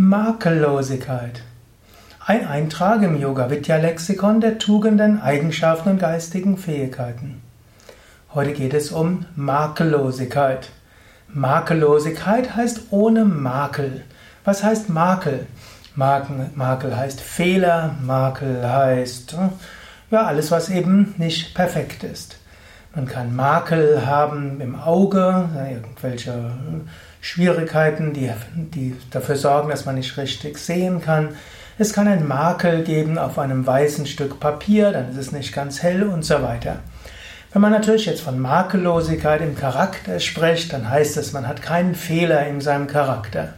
Makellosigkeit. Ein Eintrag im Yoga Vidya Lexikon der Tugenden, Eigenschaften und geistigen Fähigkeiten. Heute geht es um Makellosigkeit. Makellosigkeit heißt ohne Makel. Was heißt Makel? Makel, Makel heißt Fehler, Makel heißt ja alles, was eben nicht perfekt ist. Man kann Makel haben im Auge, irgendwelche Schwierigkeiten, die, die dafür sorgen, dass man nicht richtig sehen kann. Es kann einen Makel geben auf einem weißen Stück Papier, dann ist es nicht ganz hell und so weiter. Wenn man natürlich jetzt von Makellosigkeit im Charakter spricht, dann heißt es, man hat keinen Fehler in seinem Charakter.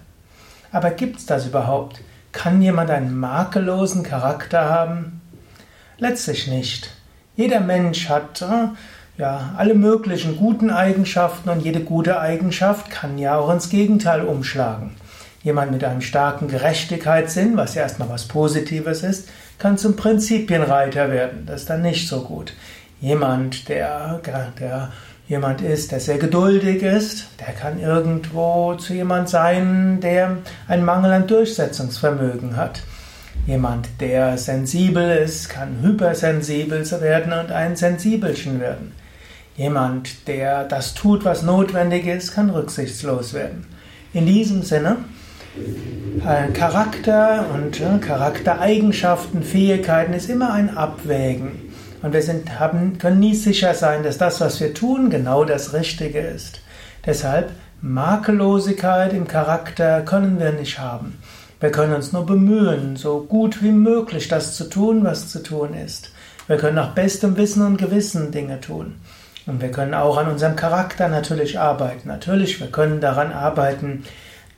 Aber gibt es das überhaupt? Kann jemand einen makellosen Charakter haben? Letztlich nicht. Jeder Mensch hat äh, ja, alle möglichen guten Eigenschaften und jede gute Eigenschaft kann ja auch ins Gegenteil umschlagen. Jemand mit einem starken Gerechtigkeitssinn, was ja erstmal was Positives ist, kann zum Prinzipienreiter werden. Das ist dann nicht so gut. Jemand, der, der jemand ist, der sehr geduldig ist, der kann irgendwo zu jemand sein, der einen Mangel an Durchsetzungsvermögen hat. Jemand, der sensibel ist, kann hypersensibel werden und ein Sensibelchen werden. Jemand, der das tut, was notwendig ist, kann rücksichtslos werden. In diesem Sinne, äh, Charakter und äh, Charaktereigenschaften, Fähigkeiten ist immer ein Abwägen. Und wir sind, haben, können nie sicher sein, dass das, was wir tun, genau das Richtige ist. Deshalb Makellosigkeit im Charakter können wir nicht haben. Wir können uns nur bemühen, so gut wie möglich das zu tun, was zu tun ist. Wir können nach bestem Wissen und Gewissen Dinge tun. Und wir können auch an unserem Charakter natürlich arbeiten. Natürlich, wir können daran arbeiten,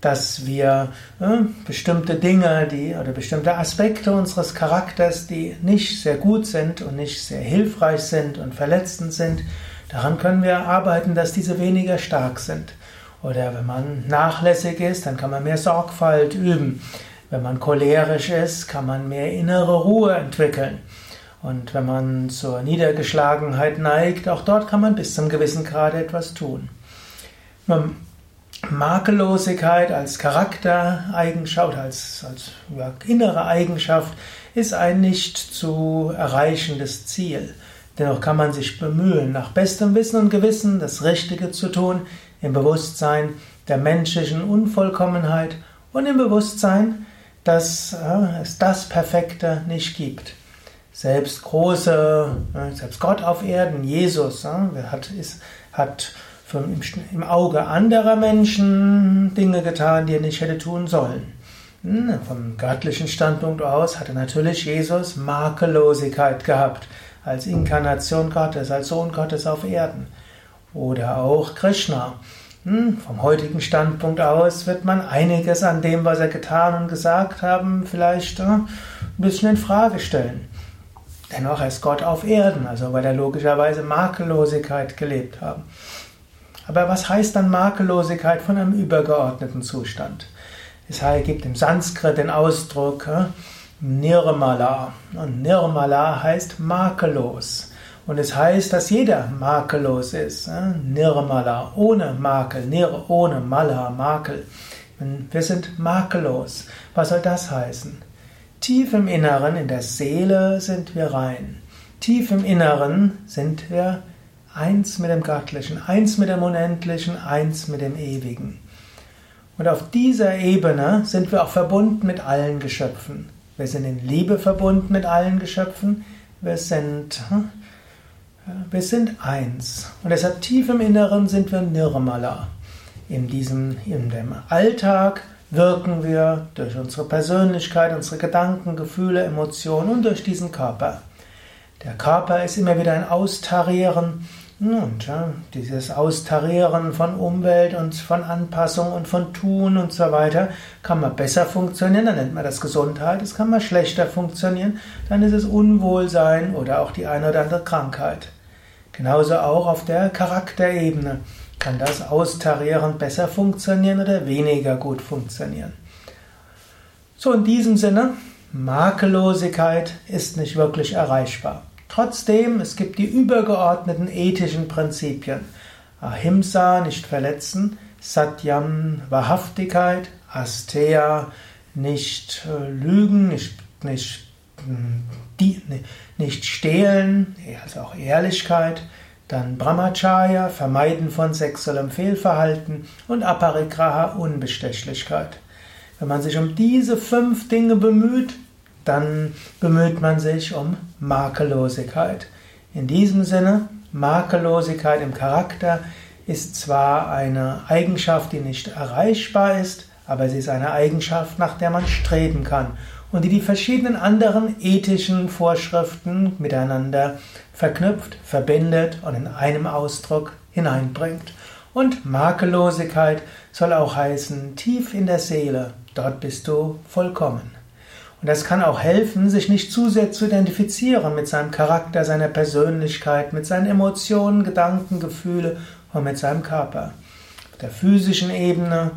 dass wir äh, bestimmte Dinge, die oder bestimmte Aspekte unseres Charakters, die nicht sehr gut sind und nicht sehr hilfreich sind und verletzend sind, daran können wir arbeiten, dass diese weniger stark sind. Oder wenn man nachlässig ist, dann kann man mehr Sorgfalt üben. Wenn man cholerisch ist, kann man mehr innere Ruhe entwickeln. Und wenn man zur Niedergeschlagenheit neigt, auch dort kann man bis zum gewissen Grad etwas tun. Makellosigkeit als Charaktereigenschaft, als, als innere Eigenschaft ist ein nicht zu erreichendes Ziel. Dennoch kann man sich bemühen, nach bestem Wissen und Gewissen das Richtige zu tun, im Bewusstsein der menschlichen Unvollkommenheit und im Bewusstsein, dass äh, es das Perfekte nicht gibt. Selbst große, äh, selbst Gott auf Erden, Jesus, äh, hat, ist, hat im, Auge anderer Menschen Dinge getan, die er nicht hätte tun sollen. Hm, vom göttlichen Standpunkt aus hatte natürlich Jesus Makellosigkeit gehabt, als Inkarnation Gottes, als Sohn Gottes auf Erden. Oder auch Krishna. Hm, vom heutigen Standpunkt aus wird man einiges an dem, was er getan und gesagt haben, vielleicht äh, ein bisschen in Frage stellen. Dennoch ist Gott auf Erden, also weil er logischerweise Makellosigkeit gelebt haben. Aber was heißt dann Makellosigkeit von einem übergeordneten Zustand? Es gibt im Sanskrit den Ausdruck äh, Nirmala. Und Nirmala heißt makellos. Und es heißt, dass jeder makellos ist. Äh, Nirmala, ohne Makel, Nir, ohne Mala, Makel. Wir sind makellos. Was soll das heißen? Tief im Inneren, in der Seele sind wir rein. Tief im Inneren sind wir eins mit dem Göttlichen, eins mit dem Unendlichen, eins mit dem Ewigen. Und auf dieser Ebene sind wir auch verbunden mit allen Geschöpfen. Wir sind in Liebe verbunden mit allen Geschöpfen. Wir sind, hm, wir sind eins. Und deshalb tief im Inneren sind wir Nirmala. In diesem, in dem Alltag wirken wir durch unsere Persönlichkeit, unsere Gedanken, Gefühle, Emotionen und durch diesen Körper. Der Körper ist immer wieder ein Austarieren und ja, dieses Austarieren von Umwelt und von Anpassung und von Tun und so weiter kann man besser funktionieren, dann nennt man das Gesundheit, es kann man schlechter funktionieren, dann ist es Unwohlsein oder auch die eine oder andere Krankheit. Genauso auch auf der Charakterebene. Kann das Austarieren besser funktionieren oder weniger gut funktionieren? So in diesem Sinne, Makellosigkeit ist nicht wirklich erreichbar. Trotzdem, es gibt die übergeordneten ethischen Prinzipien. Ahimsa, nicht verletzen, Satyam, Wahrhaftigkeit, Asteya, nicht äh, lügen, nicht, nicht, die, nicht stehlen, also auch Ehrlichkeit, dann Brahmacharya, Vermeiden von sexuellem Fehlverhalten und Aparigraha, Unbestechlichkeit. Wenn man sich um diese fünf Dinge bemüht, dann bemüht man sich um Makellosigkeit. In diesem Sinne, Makellosigkeit im Charakter ist zwar eine Eigenschaft, die nicht erreichbar ist, aber sie ist eine Eigenschaft, nach der man streben kann und die die verschiedenen anderen ethischen Vorschriften miteinander verknüpft, verbindet und in einem Ausdruck hineinbringt. Und Makellosigkeit soll auch heißen, tief in der Seele, dort bist du vollkommen. Und das kann auch helfen, sich nicht zu sehr zu identifizieren mit seinem Charakter, seiner Persönlichkeit, mit seinen Emotionen, Gedanken, Gefühle und mit seinem Körper. Auf der physischen Ebene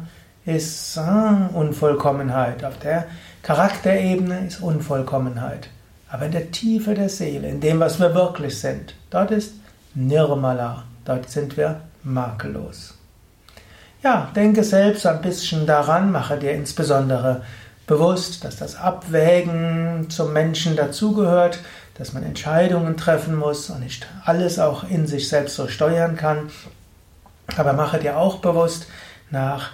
ist Unvollkommenheit, auf der Charakterebene ist Unvollkommenheit. Aber in der Tiefe der Seele, in dem, was wir wirklich sind, dort ist Nirmala, dort sind wir makellos. Ja, denke selbst ein bisschen daran, mache dir insbesondere bewusst, dass das Abwägen zum Menschen dazugehört, dass man Entscheidungen treffen muss und nicht alles auch in sich selbst so steuern kann. Aber mache dir auch bewusst, nach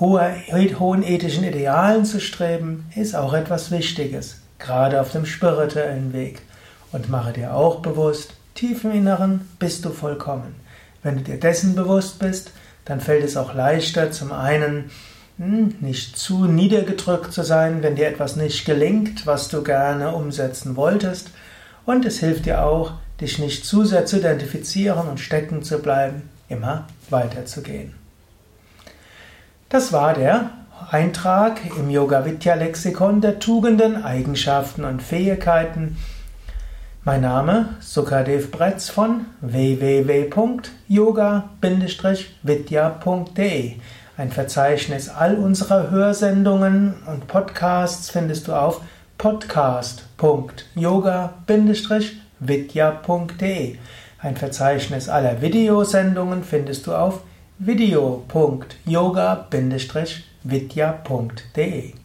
hohen ethischen Idealen zu streben, ist auch etwas Wichtiges, gerade auf dem spirituellen Weg. Und mache dir auch bewusst, tief im Inneren bist du vollkommen. Wenn du dir dessen bewusst bist, dann fällt es auch leichter, zum einen hm, nicht zu niedergedrückt zu sein, wenn dir etwas nicht gelingt, was du gerne umsetzen wolltest. Und es hilft dir auch, dich nicht zu sehr zu identifizieren und stecken zu bleiben, immer weiterzugehen. Das war der Eintrag im Yoga Vidya Lexikon der Tugenden, Eigenschaften und Fähigkeiten. Mein Name Sukadev Bretz von www.yoga-vidya.de ein Verzeichnis all unserer Hörsendungen und Podcasts findest du auf podcast.yoga-vidya.de. Ein Verzeichnis aller Videosendungen findest du auf video.yoga-vidya.de.